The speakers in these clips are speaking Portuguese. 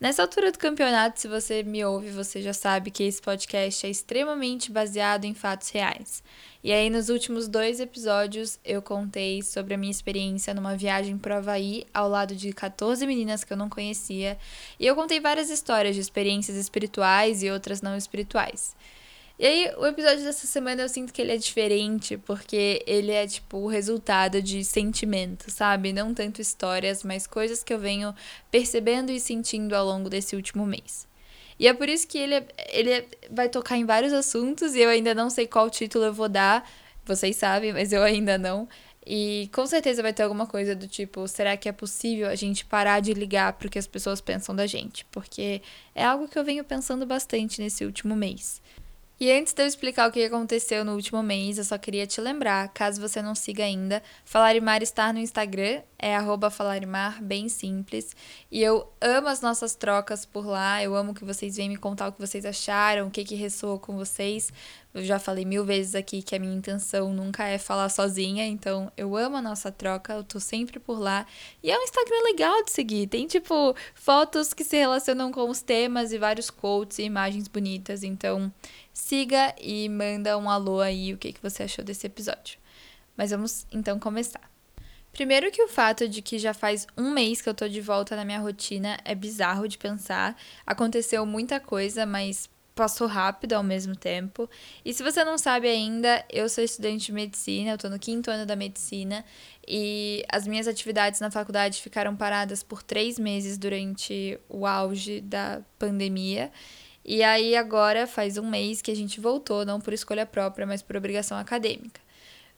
Nessa altura do campeonato, se você me ouve, você já sabe que esse podcast é extremamente baseado em fatos reais. E aí, nos últimos dois episódios, eu contei sobre a minha experiência numa viagem para o Havaí, ao lado de 14 meninas que eu não conhecia. E eu contei várias histórias de experiências espirituais e outras não espirituais. E aí, o episódio dessa semana eu sinto que ele é diferente, porque ele é tipo o resultado de sentimentos, sabe? Não tanto histórias, mas coisas que eu venho percebendo e sentindo ao longo desse último mês. E é por isso que ele, ele vai tocar em vários assuntos e eu ainda não sei qual título eu vou dar. Vocês sabem, mas eu ainda não. E com certeza vai ter alguma coisa do tipo: será que é possível a gente parar de ligar para o que as pessoas pensam da gente? Porque é algo que eu venho pensando bastante nesse último mês. E antes de eu explicar o que aconteceu no último mês, eu só queria te lembrar, caso você não siga ainda, Falarimar está no Instagram, é Falarimar, bem simples. E eu amo as nossas trocas por lá, eu amo que vocês venham me contar o que vocês acharam, o que, que ressoou com vocês. Eu já falei mil vezes aqui que a minha intenção nunca é falar sozinha, então eu amo a nossa troca, eu tô sempre por lá. E é um Instagram legal de seguir, tem tipo fotos que se relacionam com os temas e vários quotes e imagens bonitas, então siga e manda um alô aí o que, que você achou desse episódio. Mas vamos então começar. Primeiro que o fato de que já faz um mês que eu tô de volta na minha rotina é bizarro de pensar. Aconteceu muita coisa, mas passou rápido ao mesmo tempo. E se você não sabe ainda, eu sou estudante de medicina, eu tô no quinto ano da medicina e as minhas atividades na faculdade ficaram paradas por três meses durante o auge da pandemia. E aí agora faz um mês que a gente voltou, não por escolha própria, mas por obrigação acadêmica.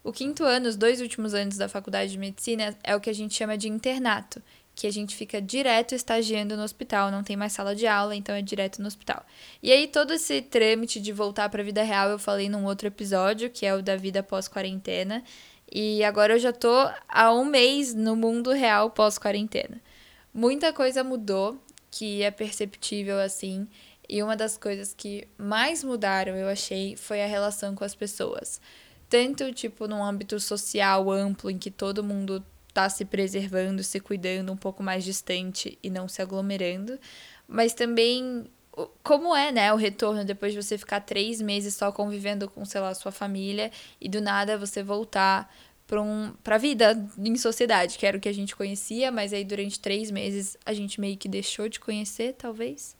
O quinto ano, os dois últimos anos da faculdade de medicina, é o que a gente chama de internato, que a gente fica direto estagiando no hospital, não tem mais sala de aula, então é direto no hospital. E aí todo esse trâmite de voltar para a vida real eu falei num outro episódio, que é o da vida pós-quarentena, e agora eu já tô há um mês no mundo real pós-quarentena. Muita coisa mudou, que é perceptível assim, e uma das coisas que mais mudaram, eu achei, foi a relação com as pessoas. Tanto, tipo, num âmbito social amplo, em que todo mundo tá se preservando, se cuidando um pouco mais distante e não se aglomerando, mas também como é, né, o retorno depois de você ficar três meses só convivendo com, sei lá, sua família e do nada você voltar para um, a vida em sociedade, que era o que a gente conhecia, mas aí durante três meses a gente meio que deixou de conhecer, talvez.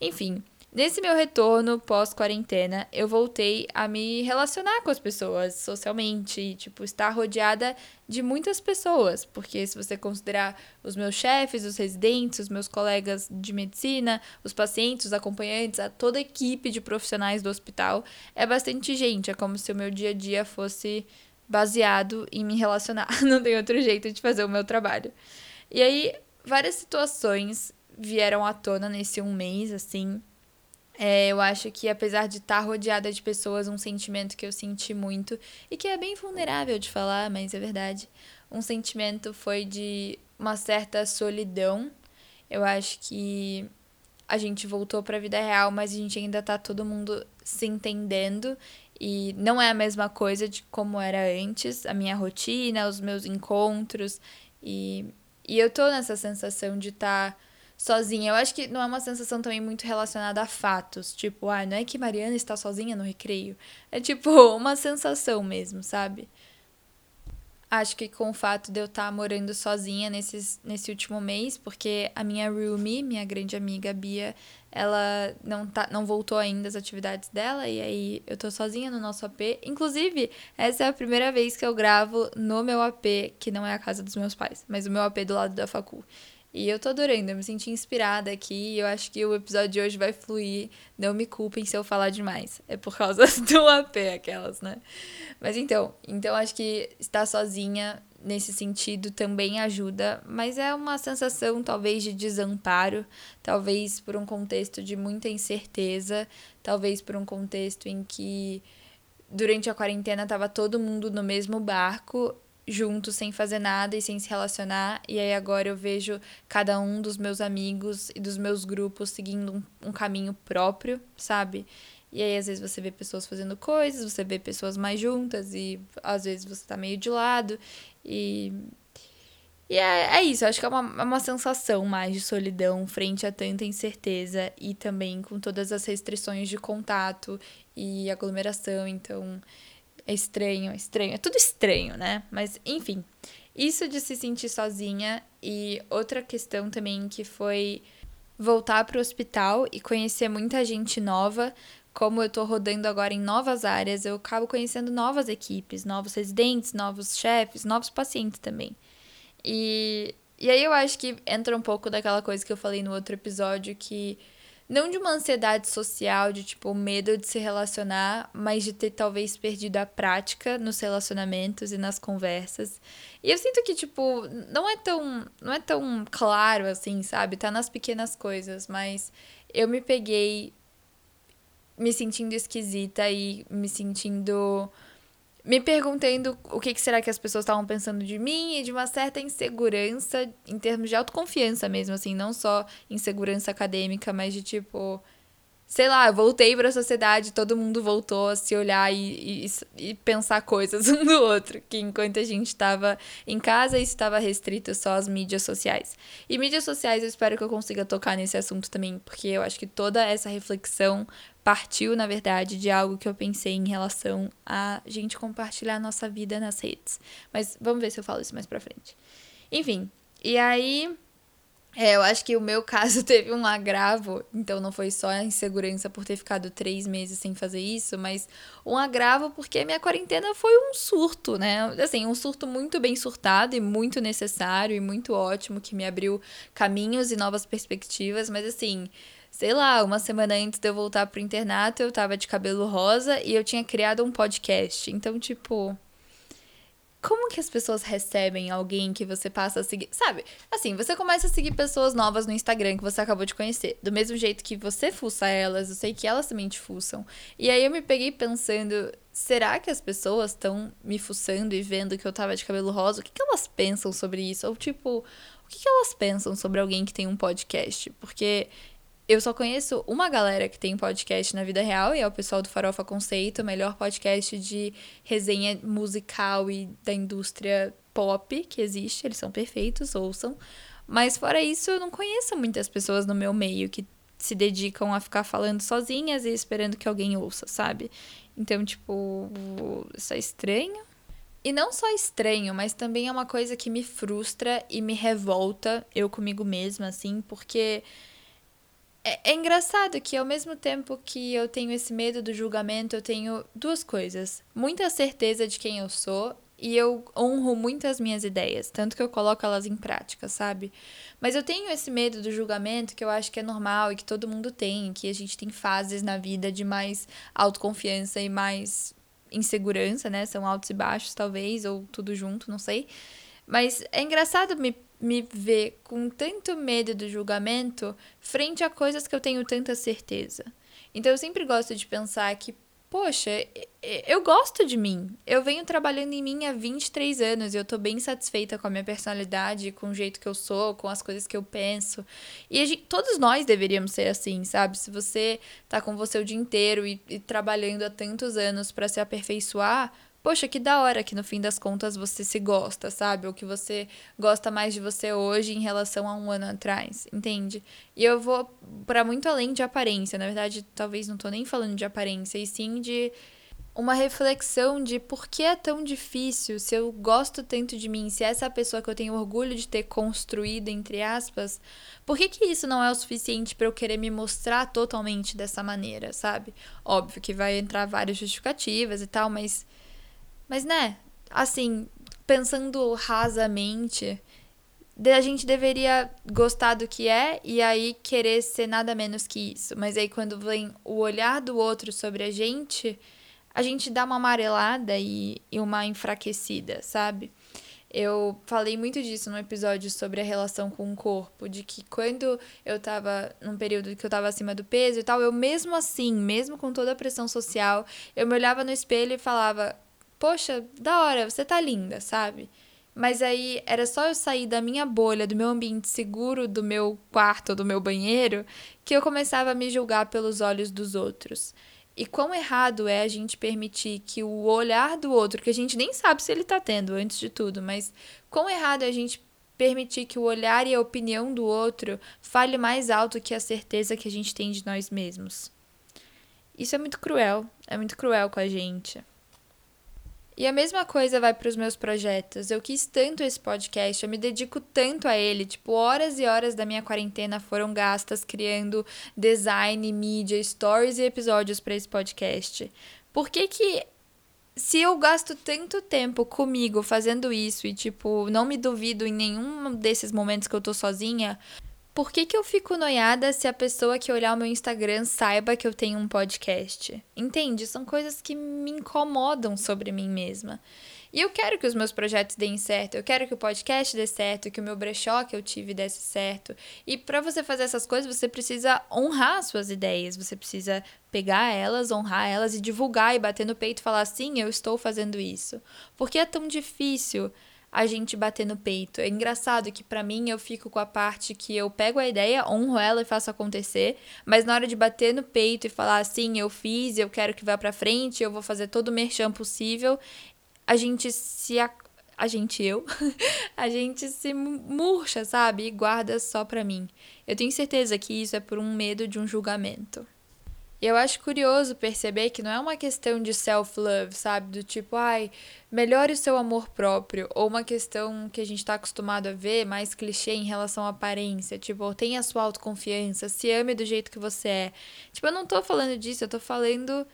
Enfim, nesse meu retorno pós-quarentena, eu voltei a me relacionar com as pessoas socialmente, tipo, estar rodeada de muitas pessoas, porque se você considerar os meus chefes, os residentes, os meus colegas de medicina, os pacientes, os acompanhantes, a toda a equipe de profissionais do hospital, é bastante gente, é como se o meu dia a dia fosse baseado em me relacionar, não tem outro jeito de fazer o meu trabalho. E aí, várias situações vieram à tona nesse um mês, assim. É, eu acho que apesar de estar rodeada de pessoas, um sentimento que eu senti muito e que é bem vulnerável de falar, mas é verdade. Um sentimento foi de uma certa solidão. Eu acho que a gente voltou para a vida real, mas a gente ainda tá todo mundo se entendendo e não é a mesma coisa de como era antes, a minha rotina, os meus encontros e e eu tô nessa sensação de estar tá sozinha. Eu acho que não é uma sensação também muito relacionada a fatos. Tipo, ah, não é que Mariana está sozinha no recreio. É tipo uma sensação mesmo, sabe? Acho que com o fato de eu estar tá morando sozinha nesses, nesse último mês, porque a minha roomie, minha grande amiga Bia, ela não, tá, não voltou ainda às atividades dela, e aí eu tô sozinha no nosso AP. Inclusive, essa é a primeira vez que eu gravo no meu AP, que não é a casa dos meus pais, mas o meu AP do lado da facul. E eu tô adorando, eu me senti inspirada aqui e eu acho que o episódio de hoje vai fluir. Não me culpem se eu falar demais. É por causa do AP, aquelas, né? Mas então, então acho que estar sozinha nesse sentido também ajuda, mas é uma sensação talvez de desamparo, talvez por um contexto de muita incerteza, talvez por um contexto em que durante a quarentena tava todo mundo no mesmo barco, junto, sem fazer nada e sem se relacionar. E aí agora eu vejo cada um dos meus amigos e dos meus grupos seguindo um, um caminho próprio, sabe? E aí, às vezes, você vê pessoas fazendo coisas, você vê pessoas mais juntas, e às vezes você tá meio de lado. E. E é, é isso, acho que é uma, é uma sensação mais de solidão frente a tanta incerteza e também com todas as restrições de contato e aglomeração. Então, é estranho, é estranho, é tudo estranho, né? Mas, enfim, isso de se sentir sozinha e outra questão também que foi voltar para o hospital e conhecer muita gente nova como eu tô rodando agora em novas áreas, eu acabo conhecendo novas equipes, novos residentes, novos chefes, novos pacientes também. E, e aí eu acho que entra um pouco daquela coisa que eu falei no outro episódio, que não de uma ansiedade social, de tipo medo de se relacionar, mas de ter talvez perdido a prática nos relacionamentos e nas conversas. E eu sinto que tipo não é tão não é tão claro assim, sabe? Tá nas pequenas coisas, mas eu me peguei me sentindo esquisita e me sentindo. Me perguntando o que, que será que as pessoas estavam pensando de mim e de uma certa insegurança em termos de autoconfiança mesmo, assim, não só insegurança acadêmica, mas de tipo sei lá, eu voltei para a sociedade, todo mundo voltou a se olhar e, e, e, pensar coisas um do outro, que enquanto a gente estava em casa, isso estava restrito só às mídias sociais. E mídias sociais eu espero que eu consiga tocar nesse assunto também, porque eu acho que toda essa reflexão partiu, na verdade, de algo que eu pensei em relação a gente compartilhar nossa vida nas redes. Mas vamos ver se eu falo isso mais pra frente. Enfim, e aí é, eu acho que o meu caso teve um agravo, então não foi só a insegurança por ter ficado três meses sem fazer isso, mas um agravo porque minha quarentena foi um surto, né? Assim, um surto muito bem surtado e muito necessário e muito ótimo, que me abriu caminhos e novas perspectivas, mas assim, sei lá, uma semana antes de eu voltar pro internato, eu tava de cabelo rosa e eu tinha criado um podcast. Então, tipo, como que as pessoas recebem alguém que você passa a seguir? Sabe? Assim, você começa a seguir pessoas novas no Instagram que você acabou de conhecer. Do mesmo jeito que você fuça elas, eu sei que elas também te fuçam. E aí eu me peguei pensando, será que as pessoas estão me fuçando e vendo que eu tava de cabelo rosa? O que, que elas pensam sobre isso? Ou tipo, o que, que elas pensam sobre alguém que tem um podcast? Porque eu só conheço uma galera que tem podcast na vida real e é o pessoal do Farofa Conceito, o melhor podcast de resenha musical e da indústria pop que existe. Eles são perfeitos, ouçam. Mas fora isso, eu não conheço muitas pessoas no meu meio que se dedicam a ficar falando sozinhas e esperando que alguém ouça, sabe? Então, tipo, isso é estranho. E não só estranho, mas também é uma coisa que me frustra e me revolta, eu comigo mesma, assim, porque é, é, engraçado que ao mesmo tempo que eu tenho esse medo do julgamento, eu tenho duas coisas. Muita certeza de quem eu sou e eu honro muitas minhas ideias, tanto que eu coloco elas em prática, sabe? Mas eu tenho esse medo do julgamento que eu acho que é normal e que todo mundo tem, que a gente tem fases na vida de mais autoconfiança e mais insegurança, né? São altos e baixos, talvez, ou tudo junto, não sei. Mas é engraçado me me ver com tanto medo do julgamento frente a coisas que eu tenho tanta certeza. Então eu sempre gosto de pensar que, poxa, eu gosto de mim. Eu venho trabalhando em mim há 23 anos e eu tô bem satisfeita com a minha personalidade, com o jeito que eu sou, com as coisas que eu penso. E gente, todos nós deveríamos ser assim, sabe? Se você tá com você o dia inteiro e, e trabalhando há tantos anos para se aperfeiçoar, poxa, que da hora que no fim das contas você se gosta, sabe? Ou que você gosta mais de você hoje em relação a um ano atrás, entende? E eu vou para muito além de aparência, na verdade, talvez não tô nem falando de aparência, e sim de uma reflexão de por que é tão difícil, se eu gosto tanto de mim, se essa é a pessoa que eu tenho orgulho de ter construído, entre aspas, por que, que isso não é o suficiente para eu querer me mostrar totalmente dessa maneira, sabe? Óbvio que vai entrar várias justificativas e tal, mas mas, né, assim, pensando rasamente, a gente deveria gostar do que é e aí querer ser nada menos que isso. Mas aí quando vem o olhar do outro sobre a gente, a gente dá uma amarelada e, e uma enfraquecida, sabe? Eu falei muito disso no episódio sobre a relação com o corpo, de que quando eu tava num período que eu tava acima do peso e tal, eu mesmo assim, mesmo com toda a pressão social, eu me olhava no espelho e falava: "Poxa, da hora, você tá linda", sabe? Mas aí era só eu sair da minha bolha, do meu ambiente seguro, do meu quarto, do meu banheiro, que eu começava a me julgar pelos olhos dos outros. E quão errado é a gente permitir que o olhar do outro, que a gente nem sabe se ele tá tendo antes de tudo, mas quão errado é a gente permitir que o olhar e a opinião do outro fale mais alto que a certeza que a gente tem de nós mesmos. Isso é muito cruel, é muito cruel com a gente. E a mesma coisa vai para os meus projetos. Eu quis tanto esse podcast, eu me dedico tanto a ele. Tipo, horas e horas da minha quarentena foram gastas criando design, mídia, stories e episódios para esse podcast. Por que que se eu gasto tanto tempo comigo fazendo isso e, tipo, não me duvido em nenhum desses momentos que eu tô sozinha, por que, que eu fico noiada se a pessoa que olhar o meu Instagram saiba que eu tenho um podcast? Entende? São coisas que me incomodam sobre mim mesma. E eu quero que os meus projetos deem certo, eu quero que o podcast dê certo, que o meu brechó que eu tive desse certo. E para você fazer essas coisas, você precisa honrar suas ideias, você precisa pegar elas, honrar elas e divulgar e bater no peito e falar assim, eu estou fazendo isso. Porque é tão difícil a gente bater no peito. É engraçado que para mim eu fico com a parte que eu pego a ideia, honro ela e faço acontecer, mas na hora de bater no peito e falar assim, eu fiz, eu quero que vá para frente, eu vou fazer todo o merchan possível, a gente se a, a gente eu, a gente se murcha, sabe? E guarda só pra mim. Eu tenho certeza que isso é por um medo de um julgamento. E eu acho curioso perceber que não é uma questão de self-love, sabe? Do tipo, ai, melhore o seu amor próprio. Ou uma questão que a gente tá acostumado a ver, mais clichê em relação à aparência. Tipo, tenha sua autoconfiança, se ame do jeito que você é. Tipo, eu não tô falando disso, eu tô falando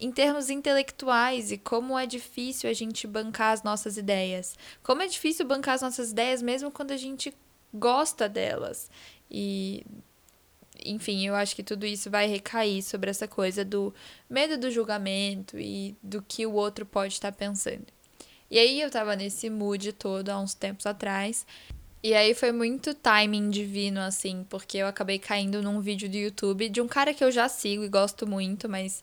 em termos intelectuais e como é difícil a gente bancar as nossas ideias. Como é difícil bancar as nossas ideias mesmo quando a gente gosta delas. E enfim, eu acho que tudo isso vai recair sobre essa coisa do medo do julgamento e do que o outro pode estar pensando. E aí eu tava nesse mood todo há uns tempos atrás. E aí foi muito timing divino, assim, porque eu acabei caindo num vídeo do YouTube de um cara que eu já sigo e gosto muito, mas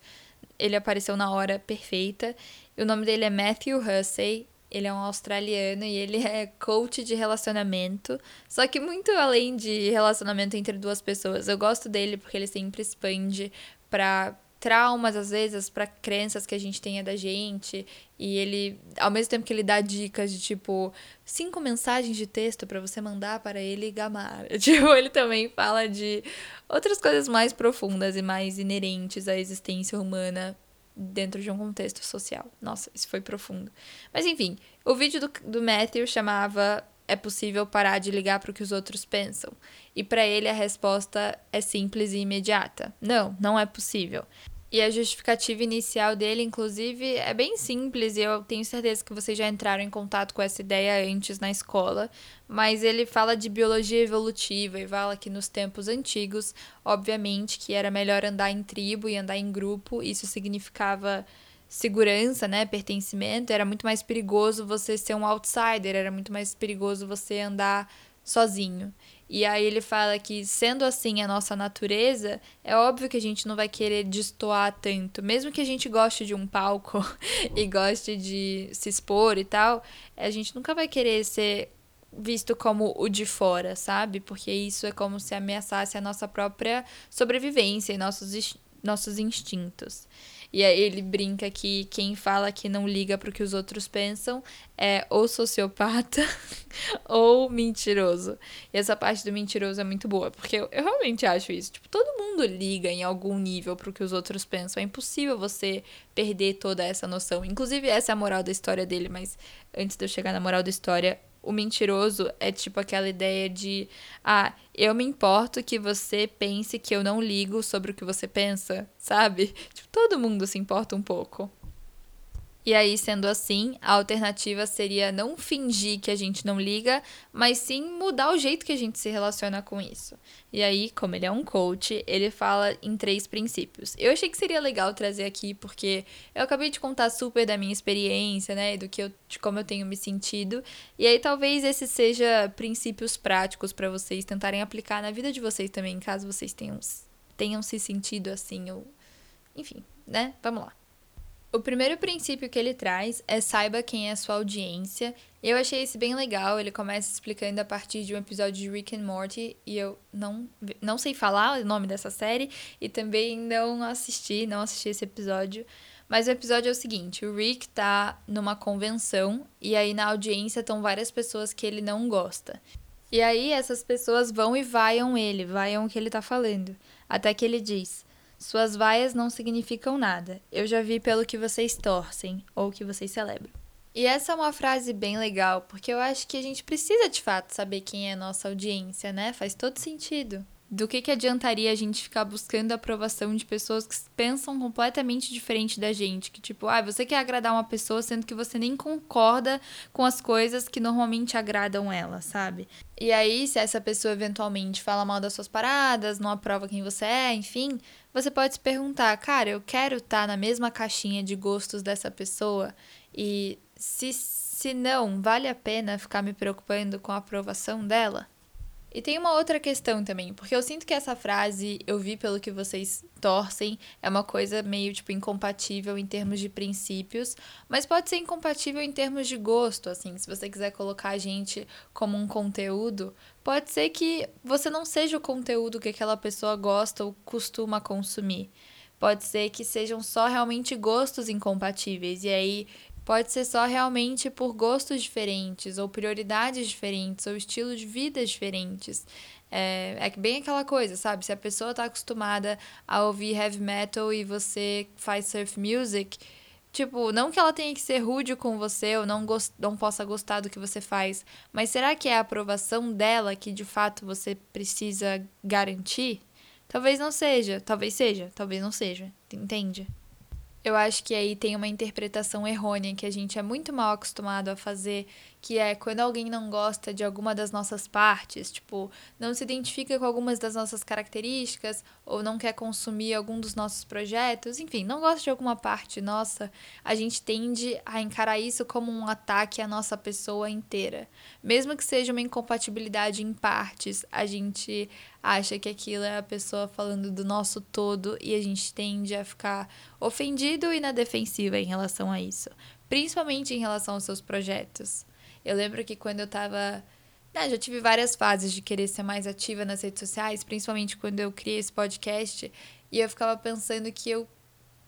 ele apareceu na hora perfeita. O nome dele é Matthew Hussey. Ele é um australiano e ele é coach de relacionamento. Só que muito além de relacionamento entre duas pessoas. Eu gosto dele porque ele sempre expande para traumas, às vezes, para crenças que a gente tenha da gente. E ele, ao mesmo tempo que ele dá dicas de tipo, cinco mensagens de texto para você mandar para ele gamar. Tipo, ele também fala de outras coisas mais profundas e mais inerentes à existência humana dentro de um contexto social. Nossa, isso foi profundo. Mas enfim, o vídeo do, do Matthew chamava É possível parar de ligar para o que os outros pensam? E para ele a resposta é simples e imediata: Não, não é possível. E a justificativa inicial dele, inclusive, é bem simples e eu tenho certeza que vocês já entraram em contato com essa ideia antes na escola. Mas ele fala de biologia evolutiva e fala que nos tempos antigos, obviamente, que era melhor andar em tribo e andar em grupo. Isso significava segurança, né, pertencimento. Era muito mais perigoso você ser um outsider, era muito mais perigoso você andar sozinho. E aí ele fala que, sendo assim a nossa natureza, é óbvio que a gente não vai querer destoar tanto. Mesmo que a gente goste de um palco e goste de se expor e tal, a gente nunca vai querer ser visto como o de fora, sabe? Porque isso é como se ameaçasse a nossa própria sobrevivência e nossos, nossos instintos. E aí ele brinca que quem fala que não liga pro que os outros pensam é ou sociopata ou mentiroso. E essa parte do mentiroso é muito boa, porque eu, eu realmente acho isso. Tipo, todo mundo liga em algum nível pro que os outros pensam. É impossível você perder toda essa noção. Inclusive, essa é a moral da história dele, mas antes de eu chegar na moral da história, o mentiroso é tipo aquela ideia de ah, eu me importo que você pense que eu não ligo sobre o que você pensa, sabe? Tipo, todo mundo se importa um pouco. E aí, sendo assim, a alternativa seria não fingir que a gente não liga, mas sim mudar o jeito que a gente se relaciona com isso. E aí, como ele é um coach, ele fala em três princípios. Eu achei que seria legal trazer aqui, porque eu acabei de contar super da minha experiência, né? Do que eu, de como eu tenho me sentido. E aí, talvez esses sejam princípios práticos para vocês tentarem aplicar na vida de vocês também, caso vocês tenham, tenham se sentido assim, ou. Enfim, né? Vamos lá. O primeiro princípio que ele traz é saiba quem é a sua audiência. Eu achei esse bem legal. Ele começa explicando a partir de um episódio de Rick and Morty e eu não, não sei falar o nome dessa série e também não assisti, não assisti esse episódio. Mas o episódio é o seguinte: o Rick tá numa convenção e aí na audiência estão várias pessoas que ele não gosta. E aí essas pessoas vão e vaiam ele, vaiam o que ele tá falando. Até que ele diz: suas vaias não significam nada. Eu já vi pelo que vocês torcem ou que vocês celebram. E essa é uma frase bem legal, porque eu acho que a gente precisa de fato saber quem é a nossa audiência, né? Faz todo sentido do que, que adiantaria a gente ficar buscando a aprovação de pessoas que pensam completamente diferente da gente. Que, tipo, ah, você quer agradar uma pessoa sendo que você nem concorda com as coisas que normalmente agradam ela, sabe? E aí, se essa pessoa eventualmente fala mal das suas paradas, não aprova quem você é, enfim, você pode se perguntar, cara, eu quero estar tá na mesma caixinha de gostos dessa pessoa? E se, se não, vale a pena ficar me preocupando com a aprovação dela? E tem uma outra questão também, porque eu sinto que essa frase, eu vi pelo que vocês torcem, é uma coisa meio, tipo, incompatível em termos de princípios, mas pode ser incompatível em termos de gosto, assim, se você quiser colocar a gente como um conteúdo, pode ser que você não seja o conteúdo que aquela pessoa gosta ou costuma consumir. Pode ser que sejam só realmente gostos incompatíveis, e aí Pode ser só realmente por gostos diferentes, ou prioridades diferentes, ou estilos de vida diferentes. É, é bem aquela coisa, sabe? Se a pessoa está acostumada a ouvir heavy metal e você faz surf music, tipo, não que ela tenha que ser rude com você ou não, gost não possa gostar do que você faz, mas será que é a aprovação dela que de fato você precisa garantir? Talvez não seja, talvez seja, talvez não seja, entende? Eu acho que aí tem uma interpretação errônea que a gente é muito mal acostumado a fazer, que é quando alguém não gosta de alguma das nossas partes, tipo, não se identifica com algumas das nossas características ou não quer consumir algum dos nossos projetos, enfim, não gosta de alguma parte nossa, a gente tende a encarar isso como um ataque à nossa pessoa inteira. Mesmo que seja uma incompatibilidade em partes, a gente acha que aquilo é a pessoa falando do nosso todo e a gente tende a ficar ofendido e na defensiva em relação a isso, principalmente em relação aos seus projetos. Eu lembro que quando eu tava. Ah, já tive várias fases de querer ser mais ativa nas redes sociais, principalmente quando eu criei esse podcast, e eu ficava pensando que eu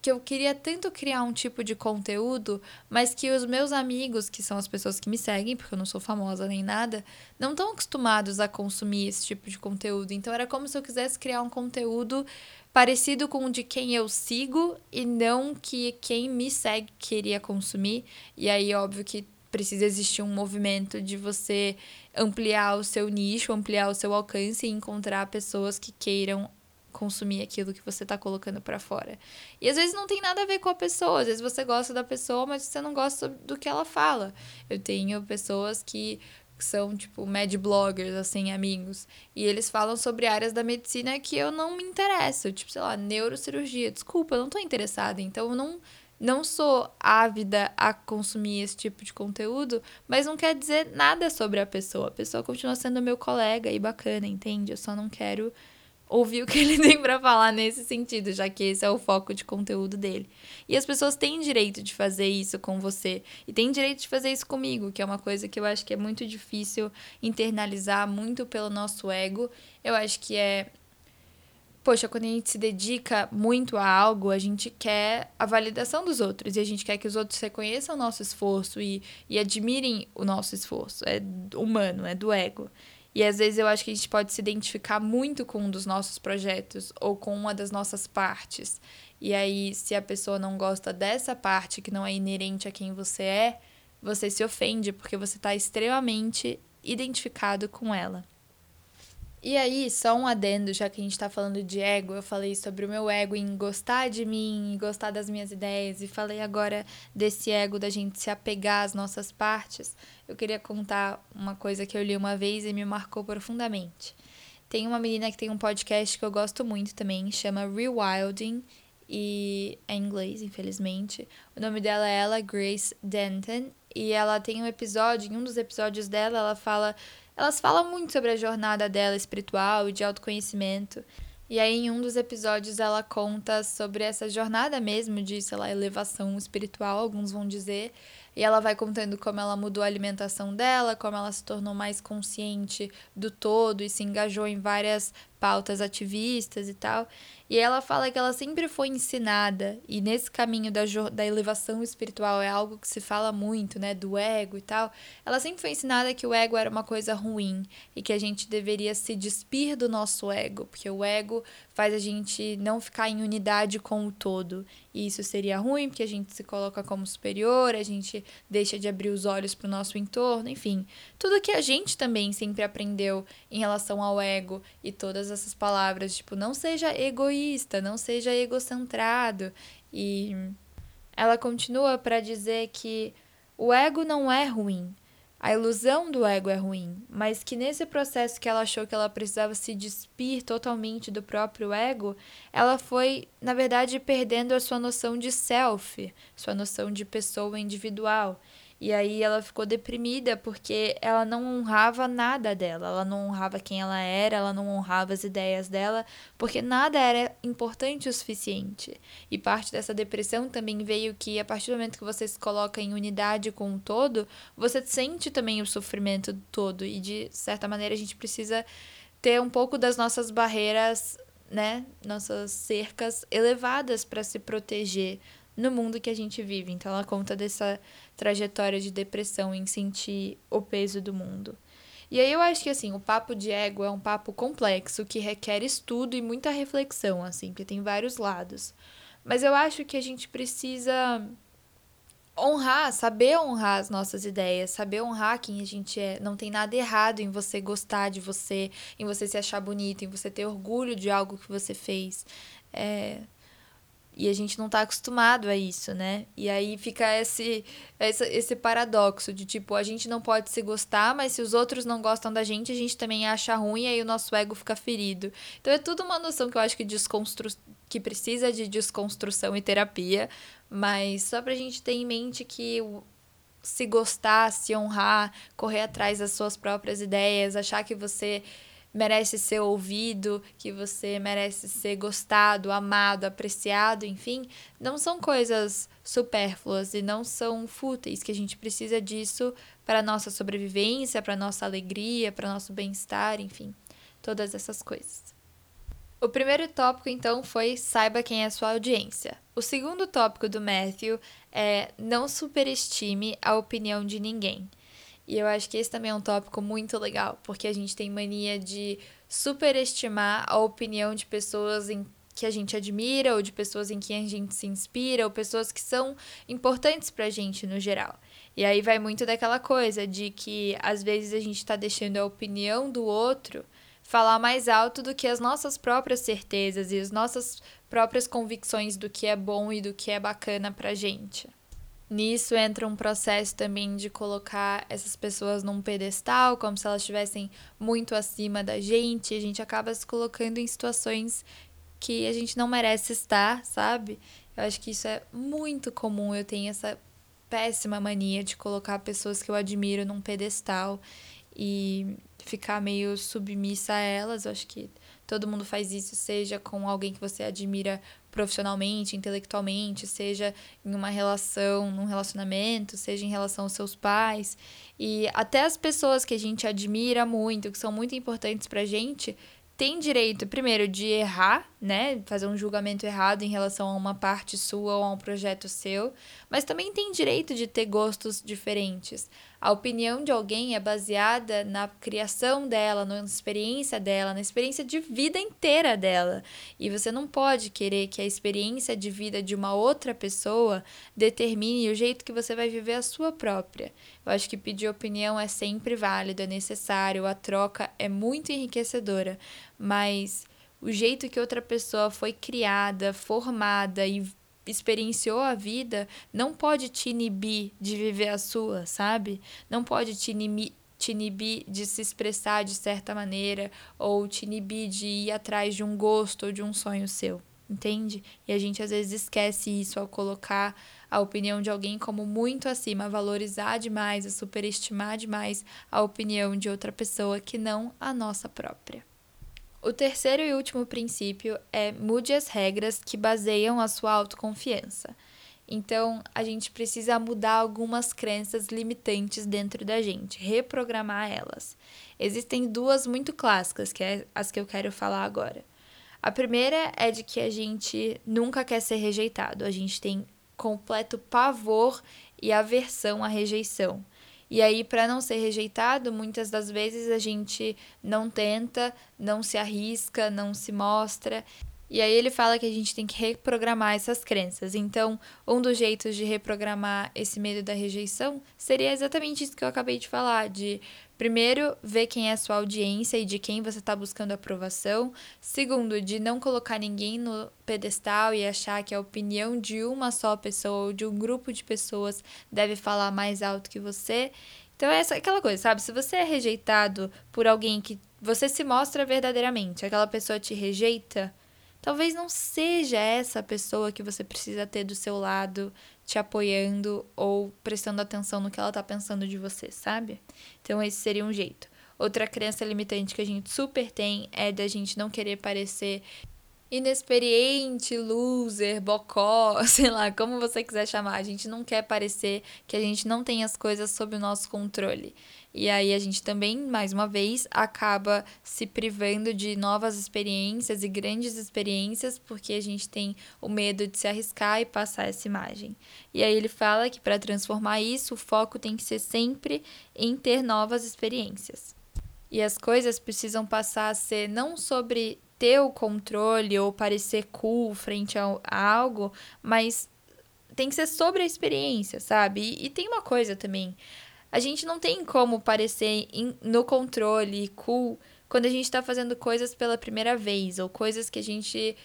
que eu queria tanto criar um tipo de conteúdo, mas que os meus amigos, que são as pessoas que me seguem, porque eu não sou famosa nem nada, não estão acostumados a consumir esse tipo de conteúdo. Então era como se eu quisesse criar um conteúdo parecido com o de quem eu sigo e não que quem me segue queria consumir. E aí, óbvio que precisa existir um movimento de você ampliar o seu nicho, ampliar o seu alcance e encontrar pessoas que queiram consumir aquilo que você tá colocando para fora. E às vezes não tem nada a ver com a pessoa, às vezes você gosta da pessoa, mas você não gosta do que ela fala. Eu tenho pessoas que são tipo med bloggers, assim, amigos, e eles falam sobre áreas da medicina que eu não me interesso, tipo, sei lá, neurocirurgia. Desculpa, eu não tô interessada, então eu não não sou ávida a consumir esse tipo de conteúdo, mas não quer dizer nada sobre a pessoa. A pessoa continua sendo meu colega e bacana, entende? Eu só não quero ouvir o que ele tem para falar nesse sentido, já que esse é o foco de conteúdo dele. E as pessoas têm direito de fazer isso com você e têm direito de fazer isso comigo, que é uma coisa que eu acho que é muito difícil internalizar muito pelo nosso ego. Eu acho que é Poxa, quando a gente se dedica muito a algo, a gente quer a validação dos outros e a gente quer que os outros reconheçam o nosso esforço e, e admirem o nosso esforço. É humano, é do ego. E às vezes eu acho que a gente pode se identificar muito com um dos nossos projetos ou com uma das nossas partes. E aí, se a pessoa não gosta dessa parte que não é inerente a quem você é, você se ofende porque você está extremamente identificado com ela. E aí, só um adendo, já que a gente tá falando de ego, eu falei sobre o meu ego em gostar de mim, gostar das minhas ideias, e falei agora desse ego da gente se apegar às nossas partes. Eu queria contar uma coisa que eu li uma vez e me marcou profundamente. Tem uma menina que tem um podcast que eu gosto muito também, chama Rewilding, e é em inglês, infelizmente. O nome dela é ela Grace Denton, e ela tem um episódio, em um dos episódios dela, ela fala elas falam muito sobre a jornada dela espiritual e de autoconhecimento. E aí, em um dos episódios, ela conta sobre essa jornada mesmo de, sei lá, elevação espiritual, alguns vão dizer. E ela vai contando como ela mudou a alimentação dela, como ela se tornou mais consciente do todo e se engajou em várias pautas ativistas e tal. E ela fala que ela sempre foi ensinada, e nesse caminho da, da elevação espiritual é algo que se fala muito, né, do ego e tal. Ela sempre foi ensinada que o ego era uma coisa ruim e que a gente deveria se despir do nosso ego, porque o ego faz a gente não ficar em unidade com o todo. E isso seria ruim, porque a gente se coloca como superior, a gente deixa de abrir os olhos para o nosso entorno, enfim. Tudo que a gente também sempre aprendeu em relação ao ego e todas essas palavras, tipo, não seja egoísta, não seja egocentrado. E ela continua para dizer que o ego não é ruim. A ilusão do ego é ruim, mas que nesse processo que ela achou que ela precisava se despir totalmente do próprio ego, ela foi, na verdade, perdendo a sua noção de self, sua noção de pessoa individual. E aí ela ficou deprimida porque ela não honrava nada dela, ela não honrava quem ela era, ela não honrava as ideias dela, porque nada era importante o suficiente. E parte dessa depressão também veio que a partir do momento que você se coloca em unidade com o todo, você sente também o sofrimento do todo. E de certa maneira a gente precisa ter um pouco das nossas barreiras, né, nossas cercas elevadas para se proteger no mundo que a gente vive. Então ela conta dessa trajetória de depressão em sentir o peso do mundo. E aí eu acho que assim, o papo de ego é um papo complexo que requer estudo e muita reflexão, assim, porque tem vários lados. Mas eu acho que a gente precisa honrar, saber honrar as nossas ideias, saber honrar quem a gente é. Não tem nada errado em você gostar de você, em você se achar bonito, em você ter orgulho de algo que você fez. É, e a gente não tá acostumado a isso, né? E aí fica esse, esse, esse paradoxo de tipo, a gente não pode se gostar, mas se os outros não gostam da gente, a gente também acha ruim e aí o nosso ego fica ferido. Então é tudo uma noção que eu acho que desconstru... que precisa de desconstrução e terapia, mas só pra gente ter em mente que se gostar, se honrar, correr atrás das suas próprias ideias, achar que você merece ser ouvido, que você merece ser gostado, amado, apreciado, enfim, não são coisas supérfluas e não são fúteis, que a gente precisa disso para nossa sobrevivência, para nossa alegria, para nosso bem-estar, enfim, todas essas coisas. O primeiro tópico, então, foi saiba quem é sua audiência. O segundo tópico do Matthew é não superestime a opinião de ninguém. E eu acho que esse também é um tópico muito legal, porque a gente tem mania de superestimar a opinião de pessoas em que a gente admira, ou de pessoas em quem a gente se inspira, ou pessoas que são importantes pra gente no geral. E aí vai muito daquela coisa de que às vezes a gente tá deixando a opinião do outro falar mais alto do que as nossas próprias certezas e as nossas próprias convicções do que é bom e do que é bacana pra gente. Nisso entra um processo também de colocar essas pessoas num pedestal, como se elas estivessem muito acima da gente. A gente acaba se colocando em situações que a gente não merece estar, sabe? Eu acho que isso é muito comum. Eu tenho essa péssima mania de colocar pessoas que eu admiro num pedestal e ficar meio submissa a elas. Eu acho que todo mundo faz isso, seja com alguém que você admira profissionalmente, intelectualmente, seja em uma relação, num relacionamento, seja em relação aos seus pais. E até as pessoas que a gente admira muito, que são muito importantes pra gente, tem direito, primeiro, de errar, né? Fazer um julgamento errado em relação a uma parte sua ou a um projeto seu, mas também tem direito de ter gostos diferentes. A opinião de alguém é baseada na criação dela, na experiência dela, na experiência de vida inteira dela. E você não pode querer que a experiência de vida de uma outra pessoa determine o jeito que você vai viver a sua própria. Eu acho que pedir opinião é sempre válido, é necessário, a troca é muito enriquecedora, mas o jeito que outra pessoa foi criada, formada e experienciou a vida não pode te inibir de viver a sua, sabe? Não pode te inibir, te inibir de se expressar de certa maneira ou te inibir de ir atrás de um gosto ou de um sonho seu, entende? E a gente às vezes esquece isso ao colocar a opinião de alguém como muito acima, valorizar demais, a superestimar demais a opinião de outra pessoa que não a nossa própria. O terceiro e último princípio é mude as regras que baseiam a sua autoconfiança. Então, a gente precisa mudar algumas crenças limitantes dentro da gente, reprogramar elas. Existem duas muito clássicas, que é as que eu quero falar agora. A primeira é de que a gente nunca quer ser rejeitado, a gente tem completo pavor e aversão à rejeição. E aí, para não ser rejeitado, muitas das vezes a gente não tenta, não se arrisca, não se mostra. E aí ele fala que a gente tem que reprogramar essas crenças. Então, um dos jeitos de reprogramar esse medo da rejeição seria exatamente isso que eu acabei de falar, de primeiro ver quem é a sua audiência e de quem você está buscando aprovação. Segundo, de não colocar ninguém no pedestal e achar que a opinião de uma só pessoa ou de um grupo de pessoas deve falar mais alto que você. Então é aquela coisa, sabe? Se você é rejeitado por alguém que você se mostra verdadeiramente, aquela pessoa te rejeita, talvez não seja essa pessoa que você precisa ter do seu lado, te apoiando ou prestando atenção no que ela tá pensando de você, sabe? Então esse seria um jeito. Outra crença limitante que a gente super tem é da gente não querer parecer inexperiente, loser, bocó, sei lá, como você quiser chamar. A gente não quer parecer que a gente não tem as coisas sob o nosso controle. E aí a gente também, mais uma vez, acaba se privando de novas experiências e grandes experiências porque a gente tem o medo de se arriscar e passar essa imagem. E aí ele fala que para transformar isso, o foco tem que ser sempre em ter novas experiências. E as coisas precisam passar a ser não sobre ter o controle ou parecer cool frente a, algo, mas tem que ser sobre a experiência, sabe? E, e tem uma coisa também. A gente não tem como parecer in, no controle cool quando a gente está fazendo coisas pela primeira vez ou coisas que a gente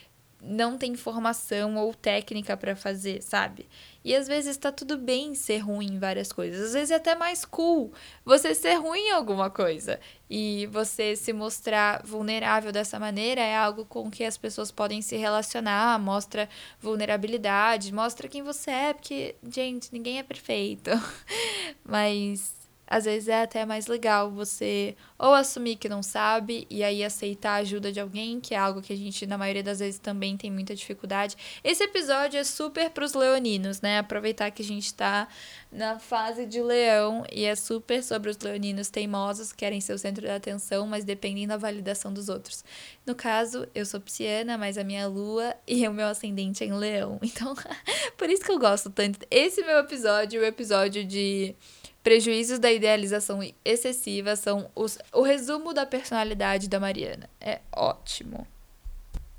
não tem formação ou técnica para fazer, sabe? E às vezes tá tudo bem ser ruim em várias coisas. Às vezes é até mais cool você ser ruim em alguma coisa. E você se mostrar vulnerável dessa maneira é algo com que as pessoas podem se relacionar, mostra vulnerabilidade, mostra quem você é, porque, gente, ninguém é perfeito. Mas às vezes é até mais legal você ou assumir que não sabe e aí aceitar a ajuda de alguém, que é algo que a gente, na maioria das vezes, também tem muita dificuldade. Esse episódio é super pros leoninos, né? Aproveitar que a gente tá na fase de leão e é super sobre os leoninos teimosos, que querem ser o centro da atenção, mas dependem da validação dos outros. No caso, eu sou pisciana, mas a minha lua e o meu ascendente é em leão. Então, por isso que eu gosto tanto. Esse meu episódio, o episódio de Prejuízos da idealização excessiva são os, o resumo da personalidade da Mariana. É ótimo.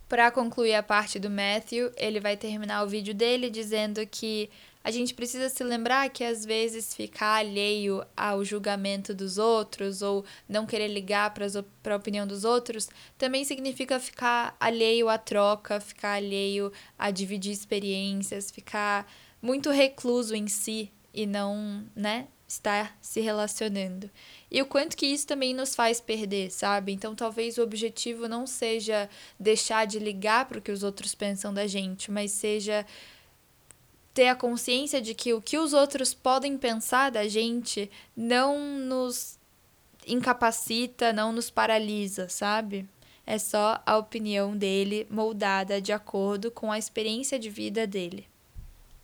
Para concluir a parte do Matthew, ele vai terminar o vídeo dele dizendo que a gente precisa se lembrar que às vezes ficar alheio ao julgamento dos outros ou não querer ligar para a opinião dos outros também significa ficar alheio à troca, ficar alheio a dividir experiências, ficar muito recluso em si e não, né, estar se relacionando. E o quanto que isso também nos faz perder, sabe? Então talvez o objetivo não seja deixar de ligar para o que os outros pensam da gente, mas seja ter a consciência de que o que os outros podem pensar da gente não nos incapacita, não nos paralisa, sabe? É só a opinião dele moldada de acordo com a experiência de vida dele.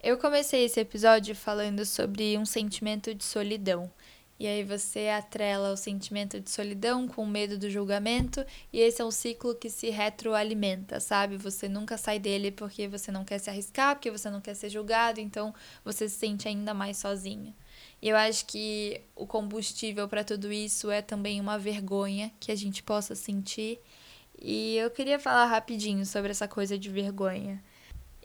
Eu comecei esse episódio falando sobre um sentimento de solidão. E aí você atrela o sentimento de solidão com o medo do julgamento, e esse é um ciclo que se retroalimenta, sabe? Você nunca sai dele porque você não quer se arriscar, porque você não quer ser julgado, então você se sente ainda mais sozinho. E eu acho que o combustível para tudo isso é também uma vergonha que a gente possa sentir. E eu queria falar rapidinho sobre essa coisa de vergonha.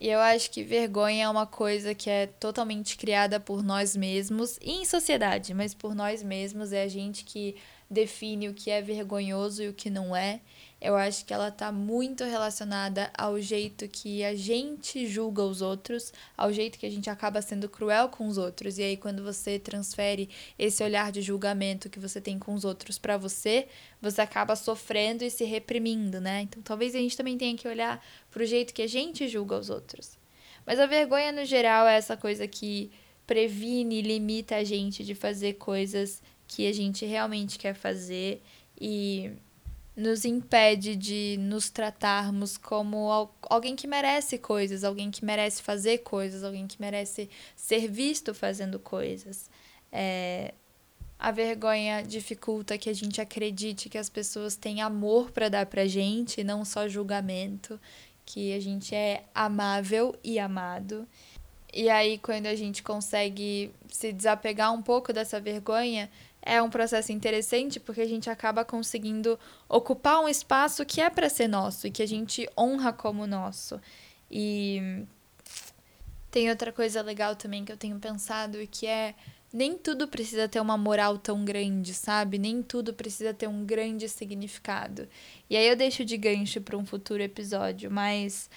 E eu acho que vergonha é uma coisa que é totalmente criada por nós mesmos e em sociedade, mas por nós mesmos é a gente que define o que é vergonhoso e o que não é. Eu acho que ela está muito relacionada ao jeito que a gente julga os outros, ao jeito que a gente acaba sendo cruel com os outros. E aí, quando você transfere esse olhar de julgamento que você tem com os outros para você, você acaba sofrendo e se reprimindo, né? Então, talvez a gente também tenha que olhar para o jeito que a gente julga os outros. Mas a vergonha, no geral, é essa coisa que previne e limita a gente de fazer coisas que a gente realmente quer fazer e nos impede de nos tratarmos como alguém que merece coisas, alguém que merece fazer coisas, alguém que merece ser visto fazendo coisas. É, a vergonha dificulta que a gente acredite que as pessoas têm amor para dar pra gente, não só julgamento, que a gente é amável e amado. E aí, quando a gente consegue se desapegar um pouco dessa vergonha, é um processo interessante porque a gente acaba conseguindo ocupar um espaço que é para ser nosso e que a gente honra como nosso. E tem outra coisa legal também que eu tenho pensado e que é nem tudo precisa ter uma moral tão grande, sabe? Nem tudo precisa ter um grande significado. E aí eu deixo de gancho para um futuro episódio, mas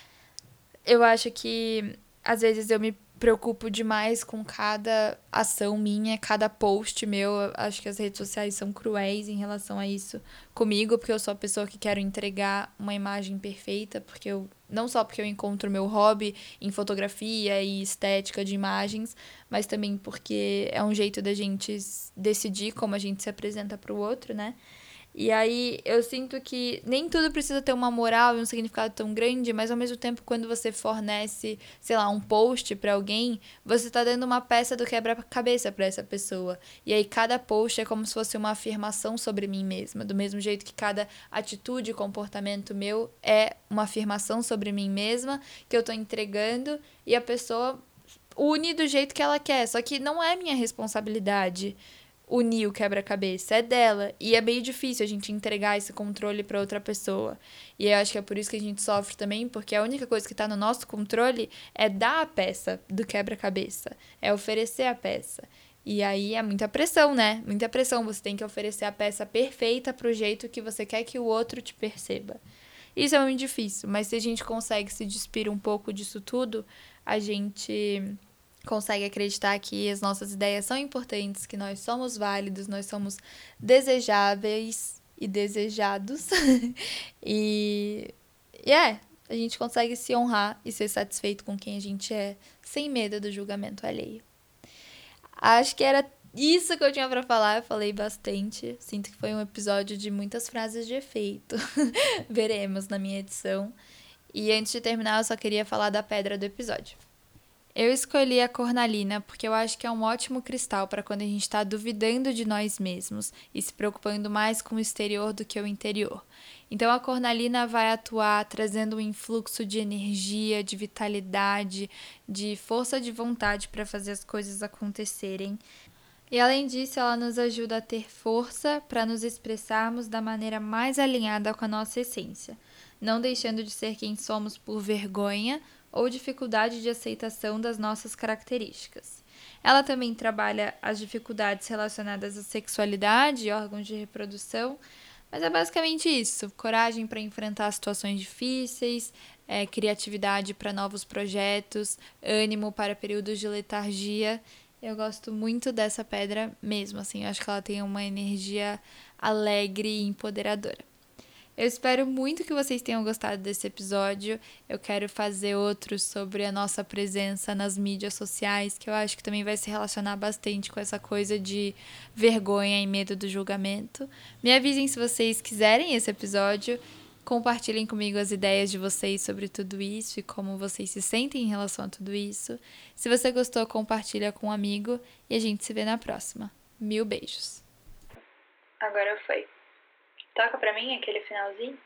eu acho que às vezes eu me preocupo demais com cada ação minha, cada post meu. Acho que as redes sociais são cruéis em relação a isso comigo, porque eu sou a pessoa que quero entregar uma imagem perfeita, porque eu não só porque eu encontro meu hobby em fotografia e estética de imagens, mas também porque é um jeito da gente decidir como a gente se apresenta para o outro, né? E aí eu sinto que nem tudo precisa ter uma moral e um significado tão grande, mas ao mesmo tempo, quando você fornece, sei lá, um post para alguém, você tá dando uma peça do quebra-cabeça para essa pessoa. E aí cada post é como se fosse uma afirmação sobre mim mesma, do mesmo jeito que cada atitude e comportamento meu é uma afirmação sobre mim mesma que eu tô entregando e a pessoa une do jeito que ela quer, só que não é minha responsabilidade unir o quebra-cabeça, é dela. E é meio difícil a gente entregar esse controle para outra pessoa. E eu acho que é por isso que a gente sofre também, porque a única coisa que está no nosso controle é dar a peça do quebra-cabeça, é oferecer a peça. E aí é muita pressão, né? Muita pressão. Você tem que oferecer a peça perfeita pro jeito que você quer que o outro te perceba. Isso é muito difícil, mas se a gente consegue se despir um pouco disso tudo, a gente consegue acreditar que as nossas ideias são importantes, que nós somos válidos, nós somos desejáveis e desejados. e, é, a gente consegue se honrar e ser satisfeito com quem a gente é, sem medo do julgamento alheio. Acho que era isso que eu tinha para falar, eu falei bastante. Sinto que foi um episódio de muitas frases de efeito. Veremos na minha edição. E antes de terminar, eu só queria falar da pedra do episódio. Eu escolhi a cornalina porque eu acho que é um ótimo cristal para quando a gente está duvidando de nós mesmos e se preocupando mais com o exterior do que o interior. Então a cornalina vai atuar trazendo um influxo de energia, de vitalidade, de força de vontade para fazer as coisas acontecerem. E além disso, ela nos ajuda a ter força para nos expressarmos da maneira mais alinhada com a nossa essência, não deixando de ser quem somos por vergonha ou dificuldade de aceitação das nossas características. Ela também trabalha as dificuldades relacionadas à sexualidade e órgãos de reprodução, mas é basicamente isso: coragem para enfrentar situações difíceis, é, criatividade para novos projetos, ânimo para períodos de letargia. Eu gosto muito dessa pedra mesmo, assim, eu acho que ela tem uma energia alegre e empoderadora. Eu espero muito que vocês tenham gostado desse episódio. Eu quero fazer outros sobre a nossa presença nas mídias sociais, que eu acho que também vai se relacionar bastante com essa coisa de vergonha e medo do julgamento. Me avisem se vocês quiserem esse episódio. Compartilhem comigo as ideias de vocês sobre tudo isso e como vocês se sentem em relação a tudo isso. Se você gostou, compartilha com um amigo e a gente se vê na próxima. Mil beijos. Agora foi. Toca pra mim aquele finalzinho?